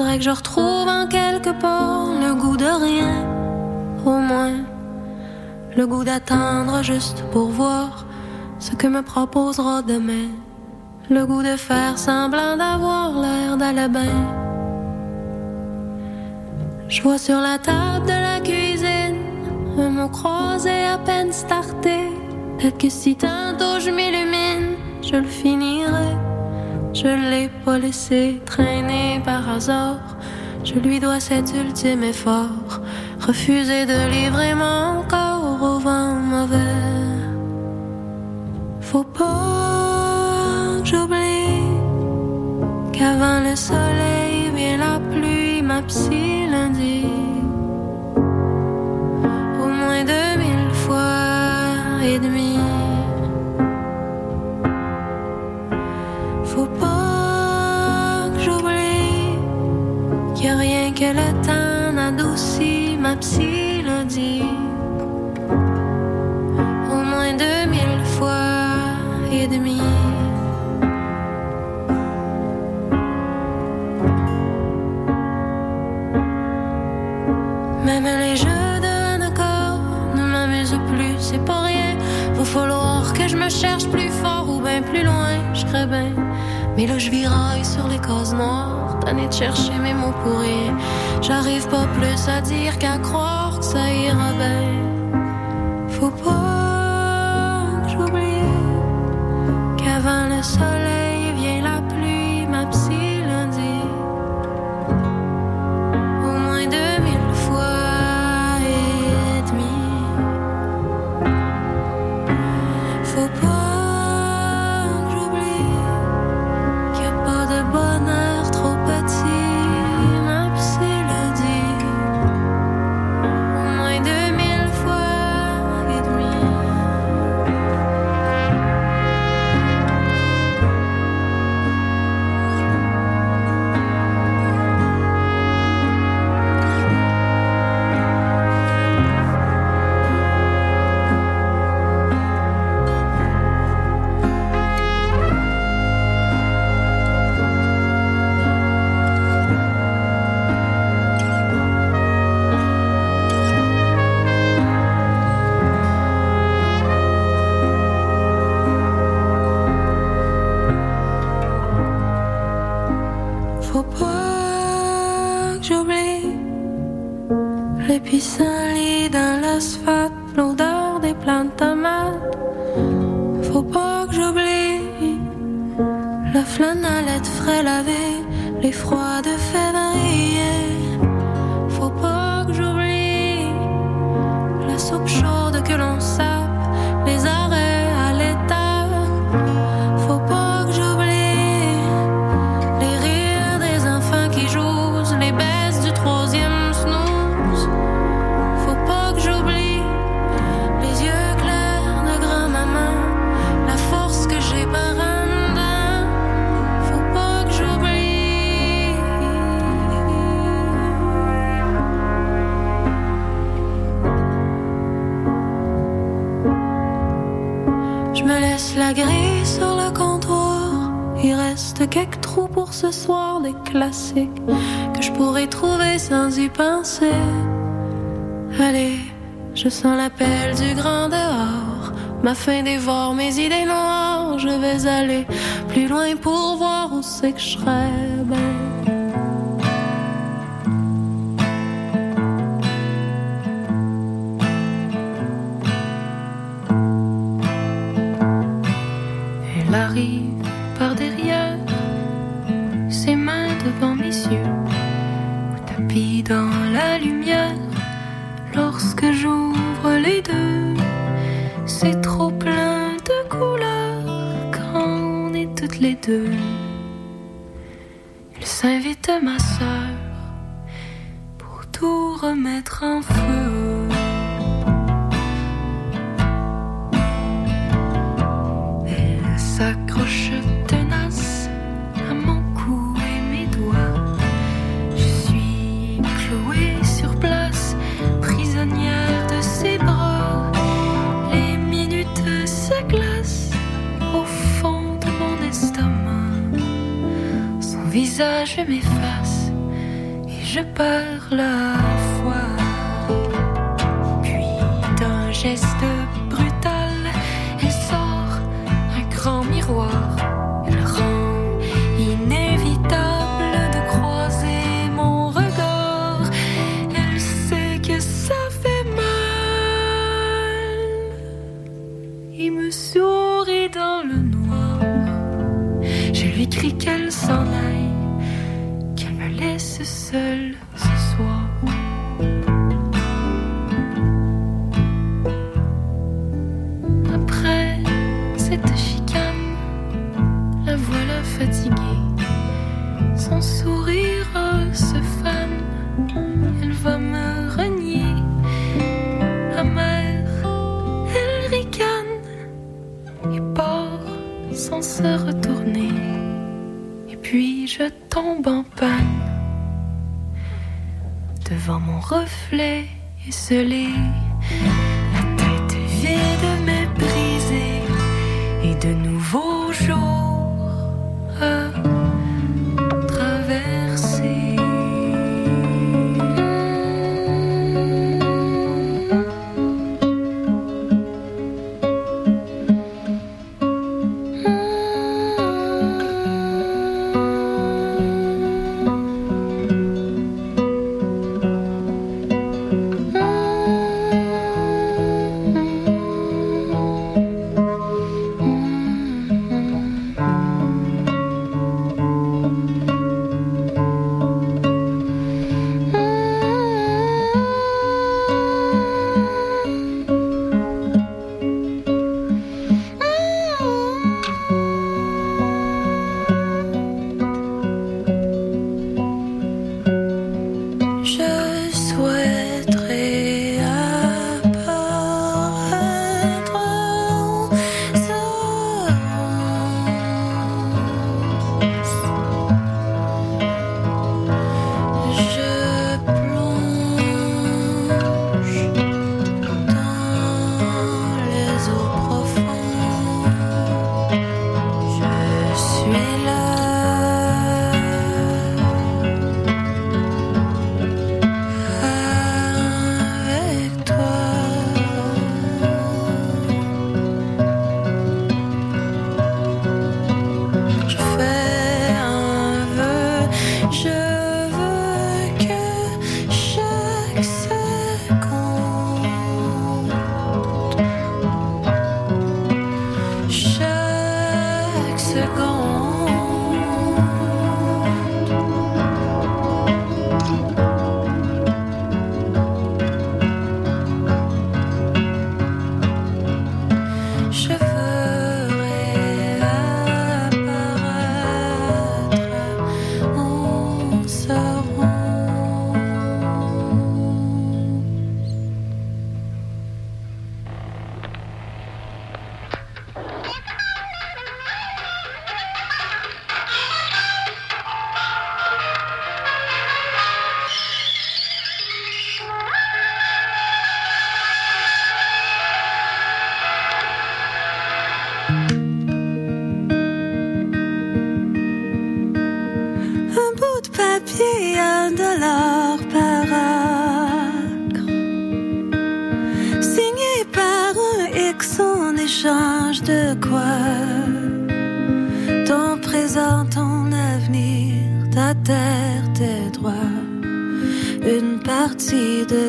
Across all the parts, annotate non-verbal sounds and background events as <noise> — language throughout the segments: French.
Faudrait que je retrouve en quelque part le goût de rien, au moins. Le goût d'attendre juste pour voir ce que me proposera demain. Le goût de faire semblant d'avoir l'air d'aller bien. Je vois sur la table de la cuisine un mot croisé à peine starté. Peut-être que si tantôt je m'illumine, je le finirai. Je l'ai pas laissé traîner par hasard. Je lui dois cet ultime effort. Refuser de livrer mon corps au vent mauvais. Faut pas que j'oublie qu'avant le soleil vient la pluie, ma psy que le temps n'adoucit ma psy lundi. Au moins deux mille fois et demi. Même les jeux de un accord ne m'amusent plus, c'est pas rien. Va falloir que je me cherche plus fort ou bien plus loin, je bien. Mais là je viraille sur les cases noires, de chercher mes mots pour rien. J'arrive pas plus à dire qu'à croire que ça ira bien. Faut pas que j'oublie qu'avant le soleil La flanalette frais lavée, les froids de février. Faut pas que j'oublie la soupe chaude que l'on sale. quelques trous pour ce soir des classiques que je pourrais trouver sans y penser. Allez, je sens l'appel du grand dehors. Ma faim dévore mes idées noires. Je vais aller plus loin pour voir où c'est que je rêve. je m'efface et je parle.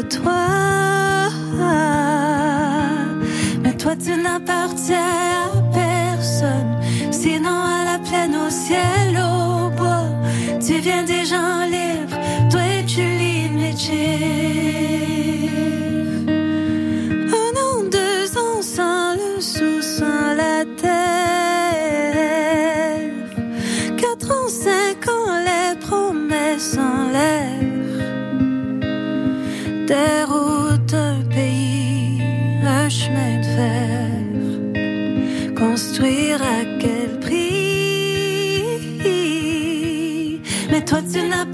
toi. Mais toi, tu n'appartiens à personne, sinon à la plaine, au ciel, au bois. Tu viens des gens libres, toi et tu limites. toi up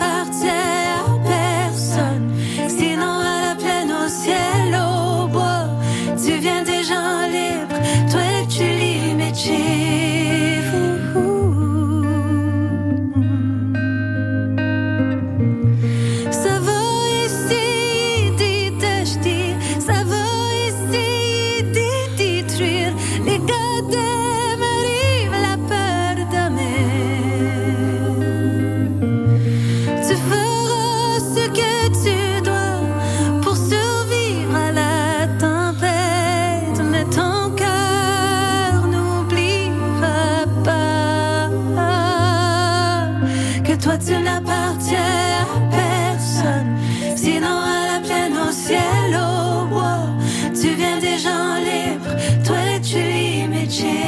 je n'appartiens à personne. Sinon à la plaine, au ciel, au bois. Tu viens des gens libres, toi tu limites chez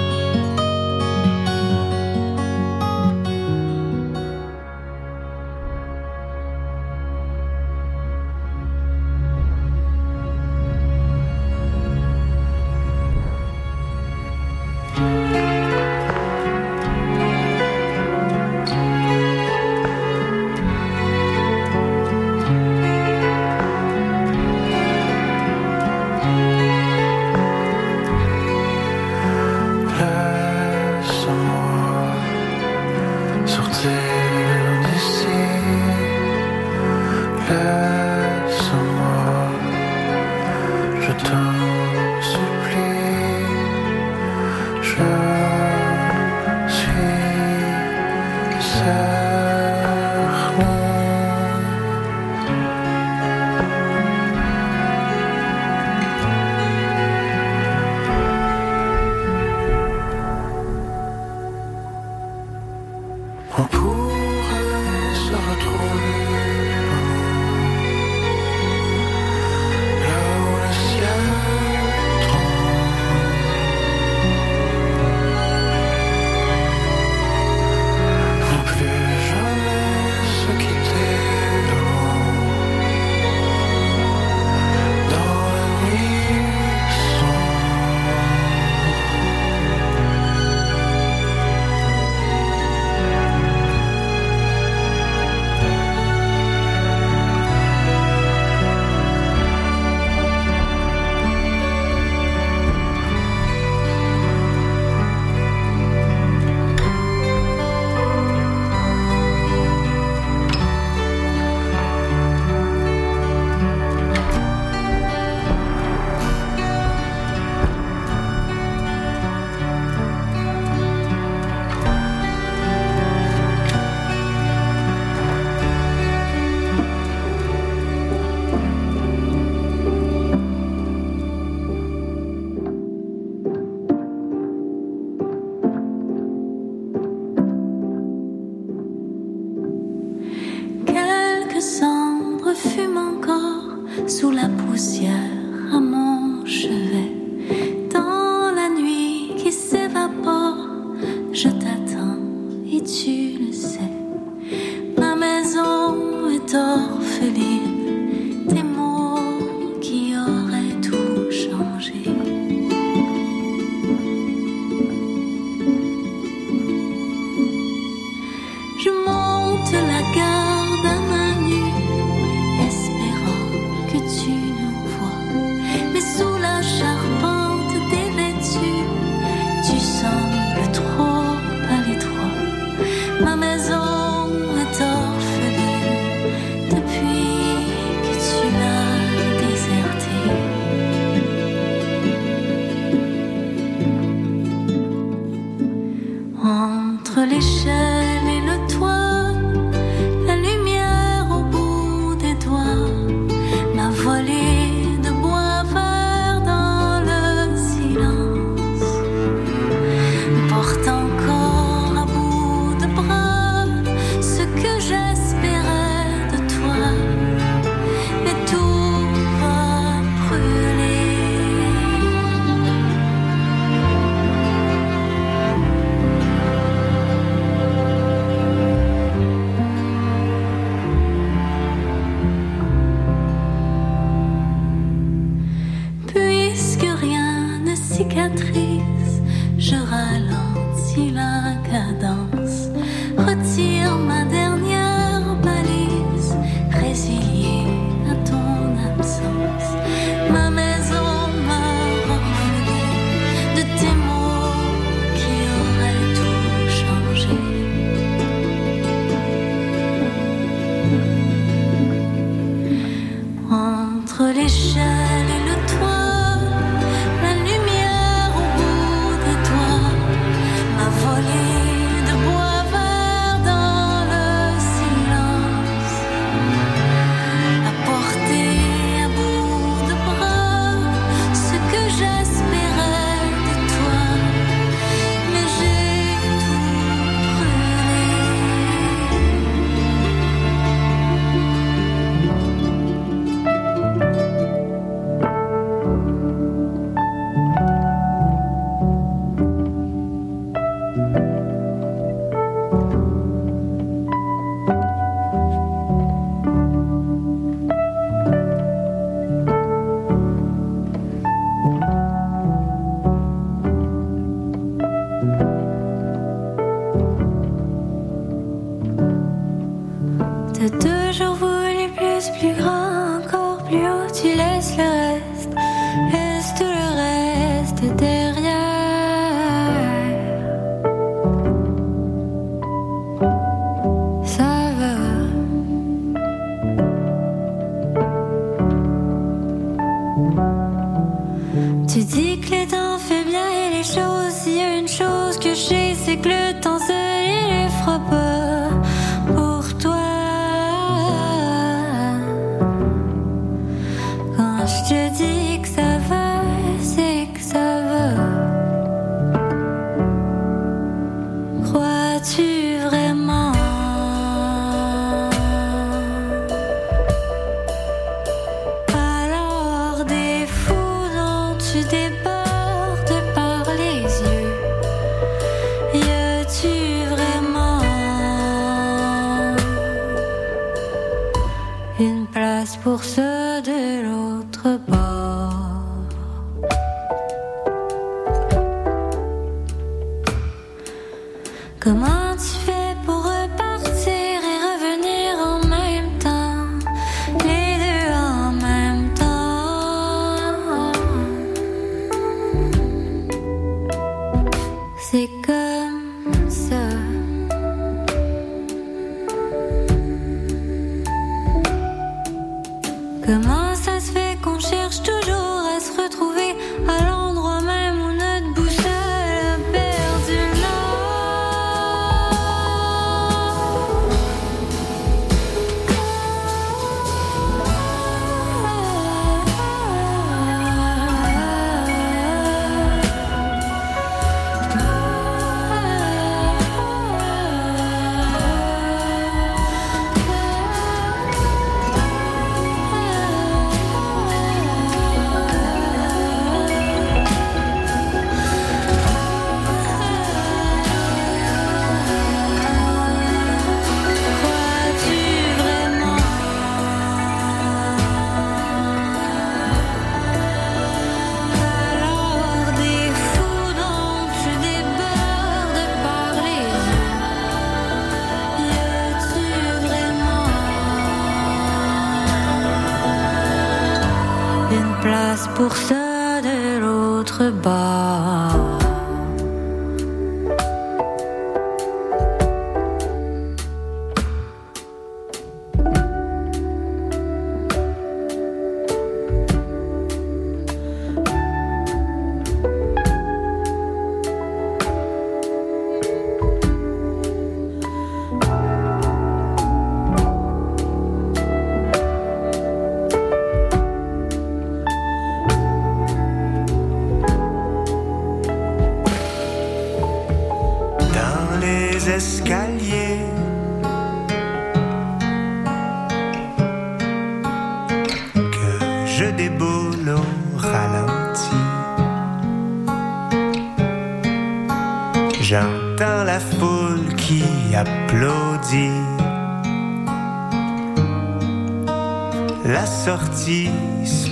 talks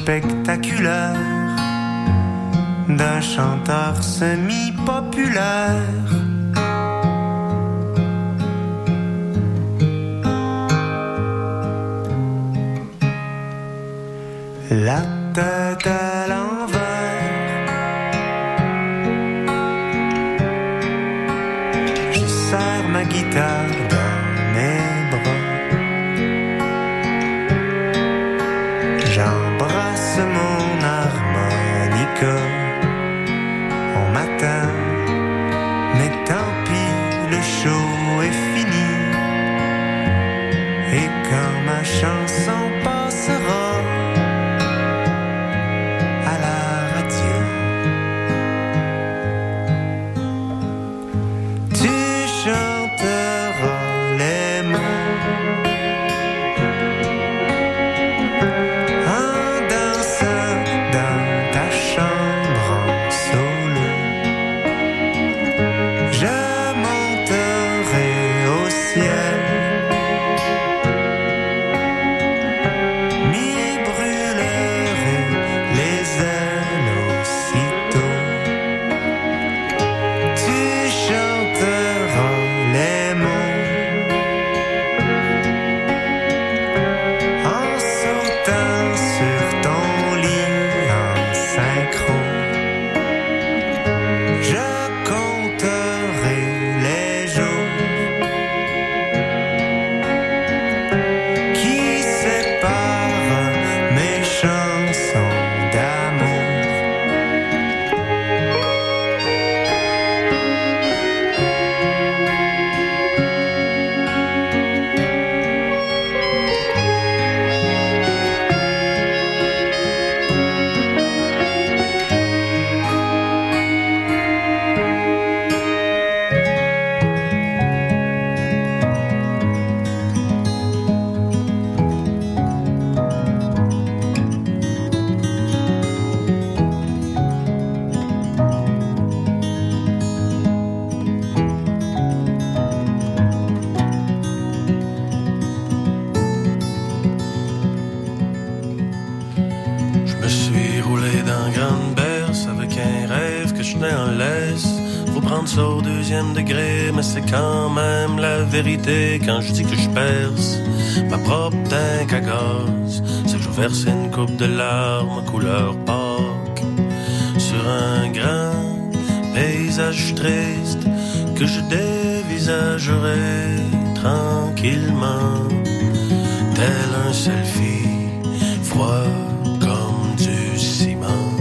spectaculaire d'un chanteur semi-populaire. La tête à l'envers. Je serre ma guitare 蒸桑 quand je dis que je perce ma propre tank à. C'est que je verse une coupe de larmes couleur Pâques sur un grand paysage triste que je dévisagerai tranquillement, tel un selfie froid comme du ciment.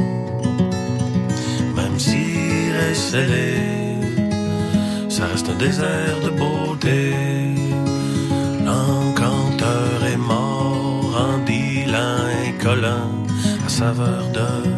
Même s'il est ça reste un désert de beauté. Saveur de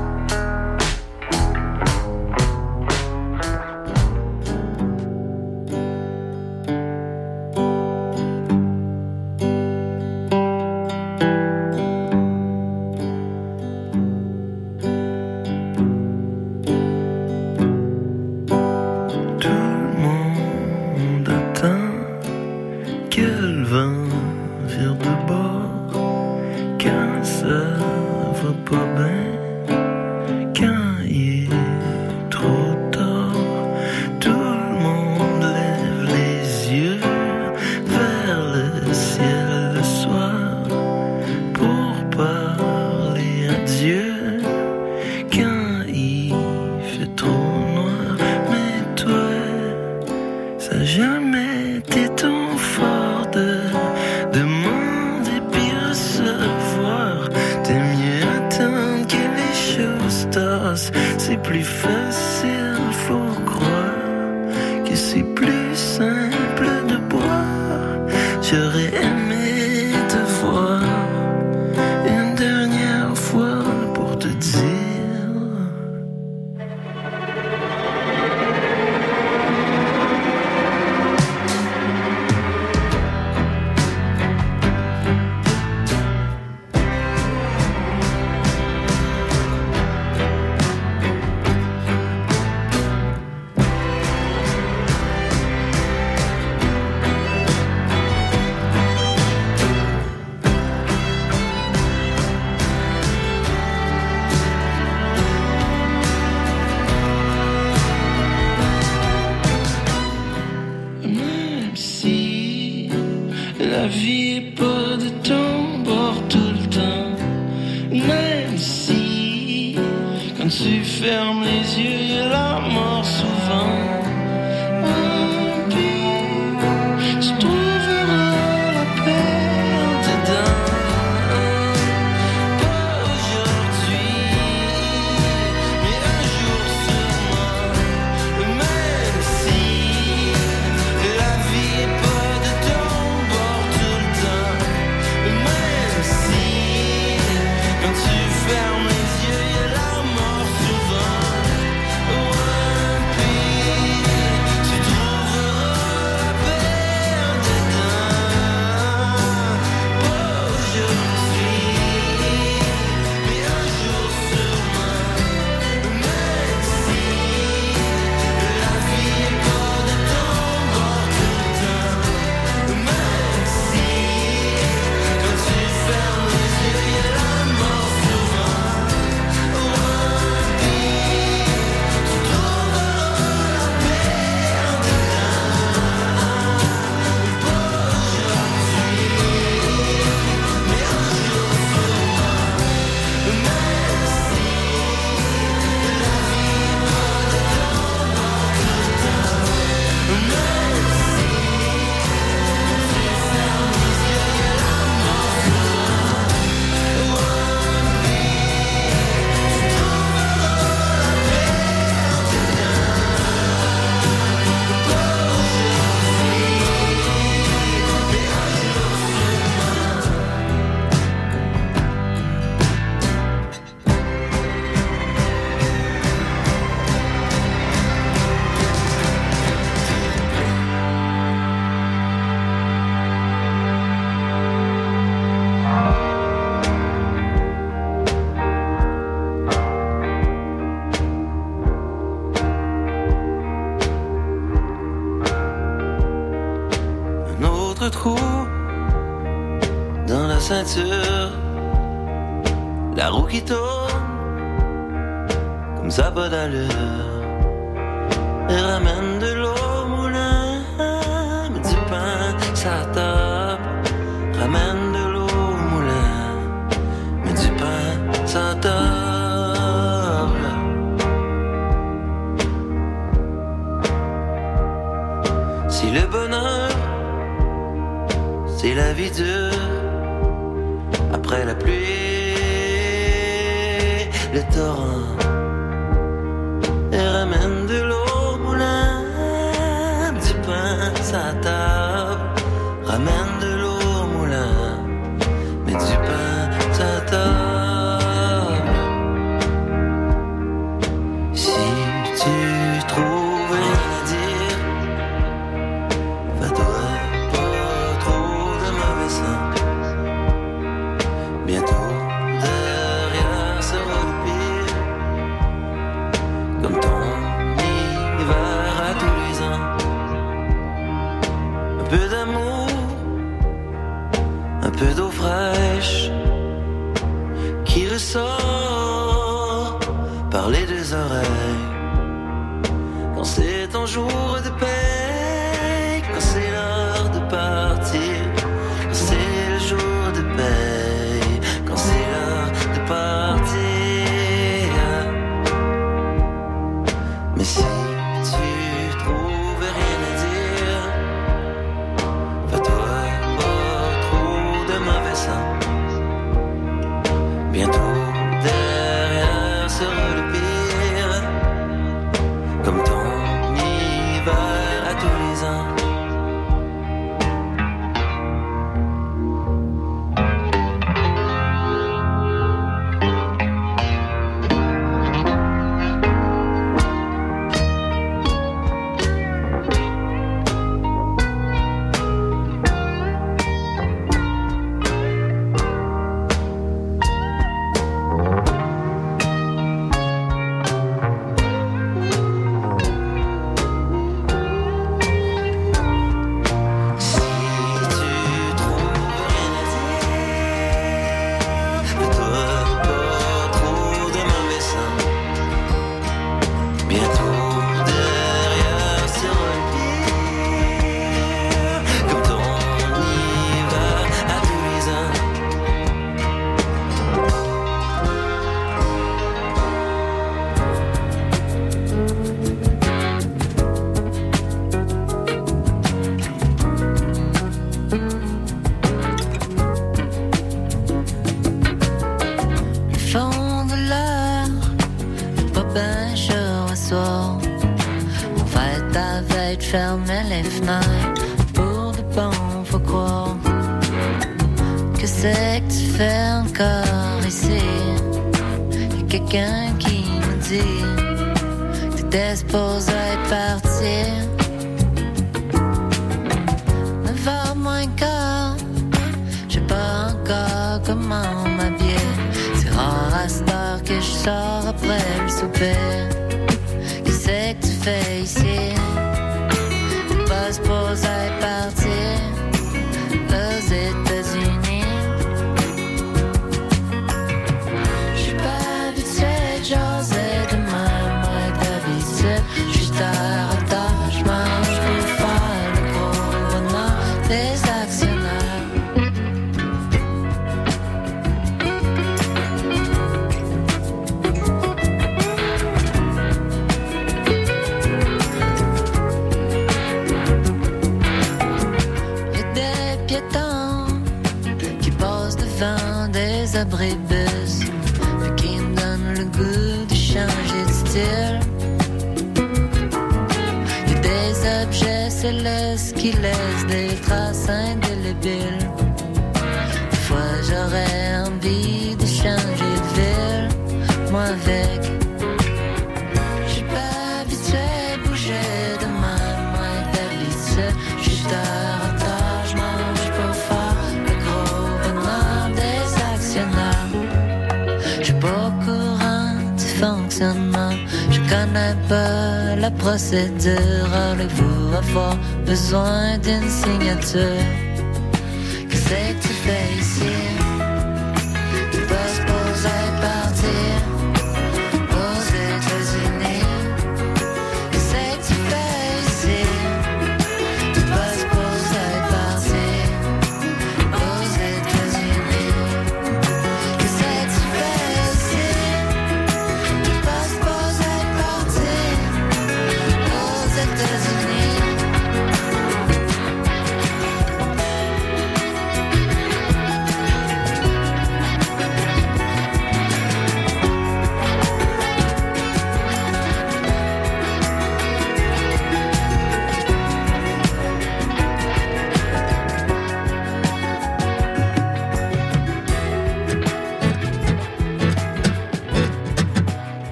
17 heures, allez-vous avoir besoin d'une signature.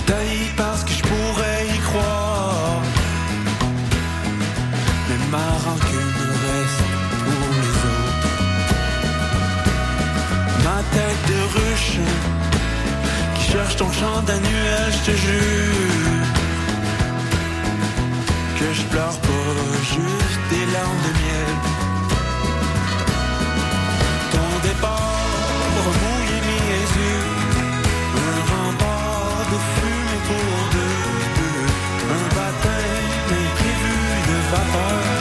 Je taille parce que je pourrais y croire. Mais ma rancune reste pour les autres. Ma tête de ruche qui cherche ton chant d'annuel, je te jure. Que je pleure pas juste des larmes de miel. Ton départ de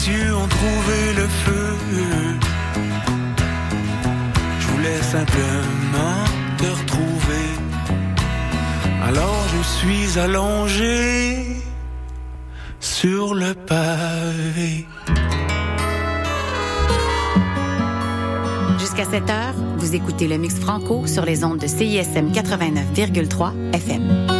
mes yeux ont trouvé le feu. Je voulais simplement te retrouver. Alors je suis allongé sur le pavé. Jusqu'à 7 heures, vous écoutez le mix franco sur les ondes de CISM 89,3 FM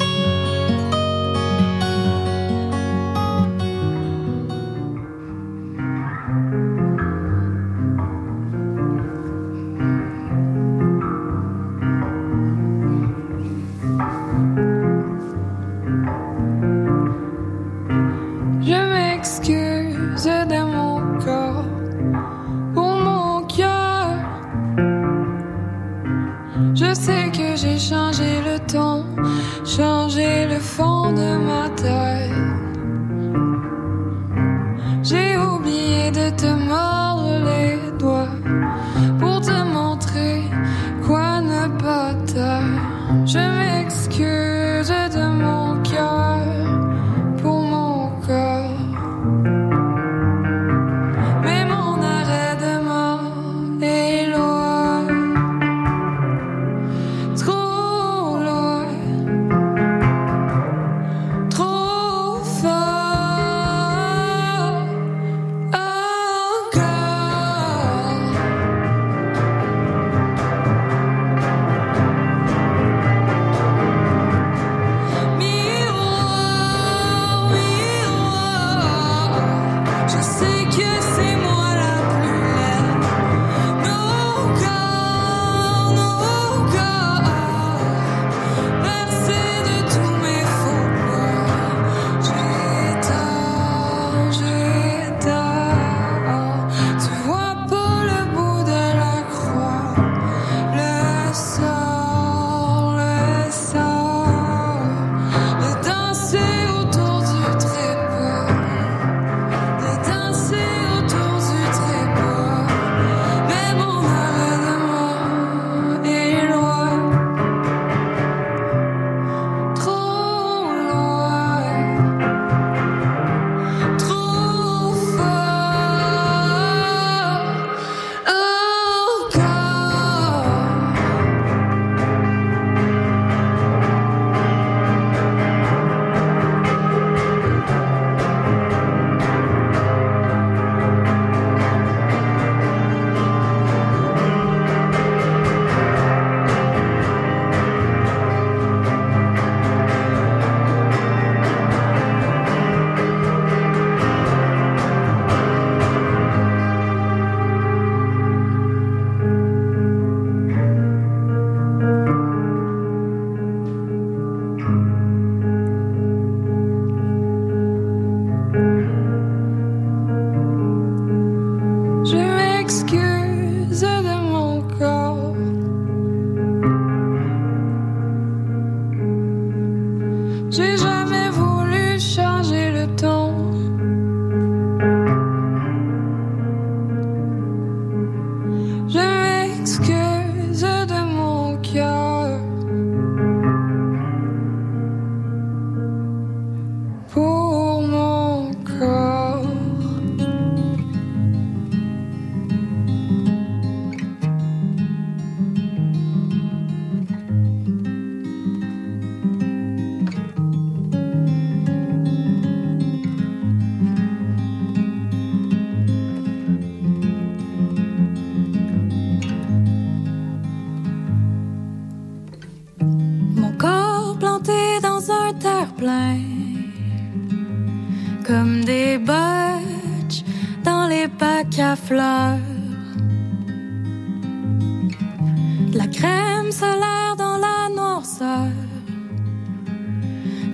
la crème solaire dans la noirceur,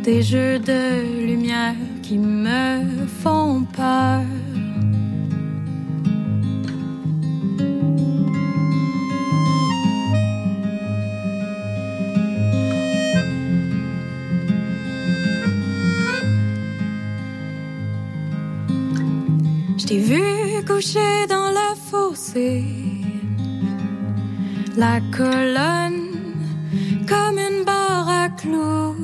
des jeux de lumière qui me font peur. Je vu couché dans le fossé la colonne comme une barre à clous.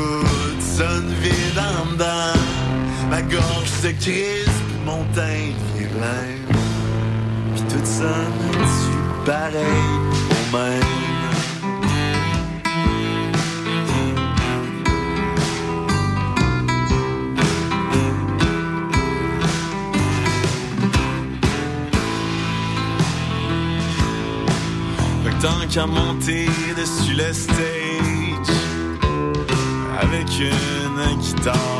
Tout sonne vide en dedans. Ma gorge se crispe, mon teint devient blanc. Puis tout sonne pareil au même. Tant qu'à monter dessus le stage avec une guitare,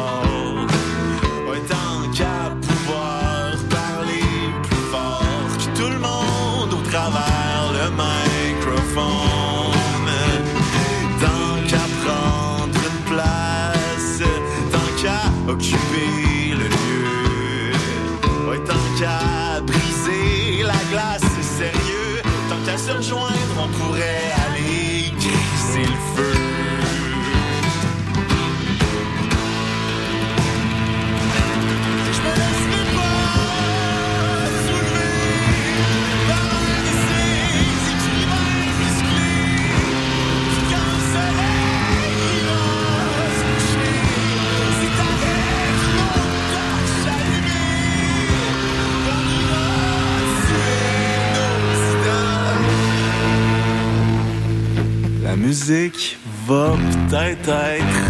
musique va peut-être être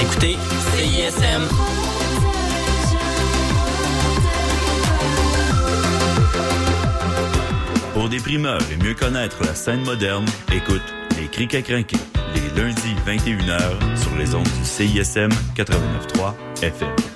Écoutez CISM. Pour des primeurs et mieux connaître la scène moderne, écoute Les Crics à crinquer, les lundis 21h sur les ondes du CISM 89.3 FM.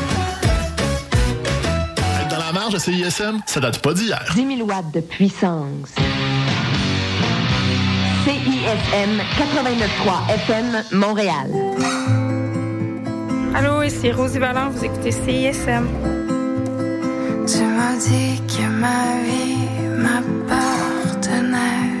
Marge de CISM, ça date pas d'hier. 10 000 watts de puissance. CISM 89.3 FM Montréal. Allô, ici Rosie Vallant, vous écoutez CISM. Tu m'as dit que ma vie m'appartenait.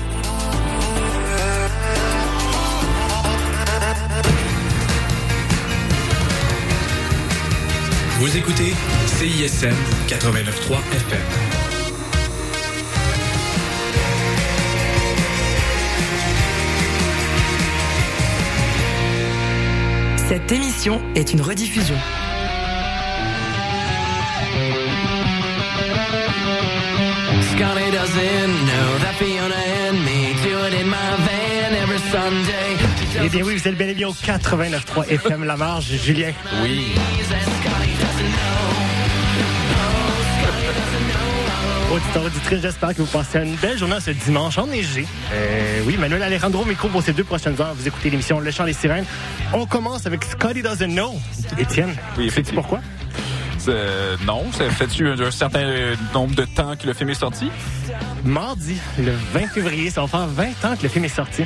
Vous écoutez CISM 89.3 FM. Cette émission est une rediffusion. Scotty doesn't know that Fiona and me do it in my van every Sunday. Eh bien oui, vous êtes bel et bien au 89.3 FM La Marge. Julien. Oui. Auditeurs, auditrices, j'espère que vous passez une belle journée ce dimanche enneigé. Euh, oui, Manuel Alejandro, micro pour ces deux prochaines heures. Vous écoutez l'émission Le Chant des Sirènes. On commence avec Scotty Doesn't Know. Étienne, Oui, sais-tu pourquoi? Euh, non, ça fait-tu un, un certain nombre de temps que le film est sorti? Mardi, le 20 février, ça va faire 20 ans que le film est sorti.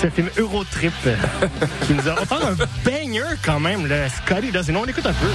Ce film Eurotrip euh, <laughs> qui nous a offert un banger quand même, le Scotty Doesn't Know. On écoute un peu.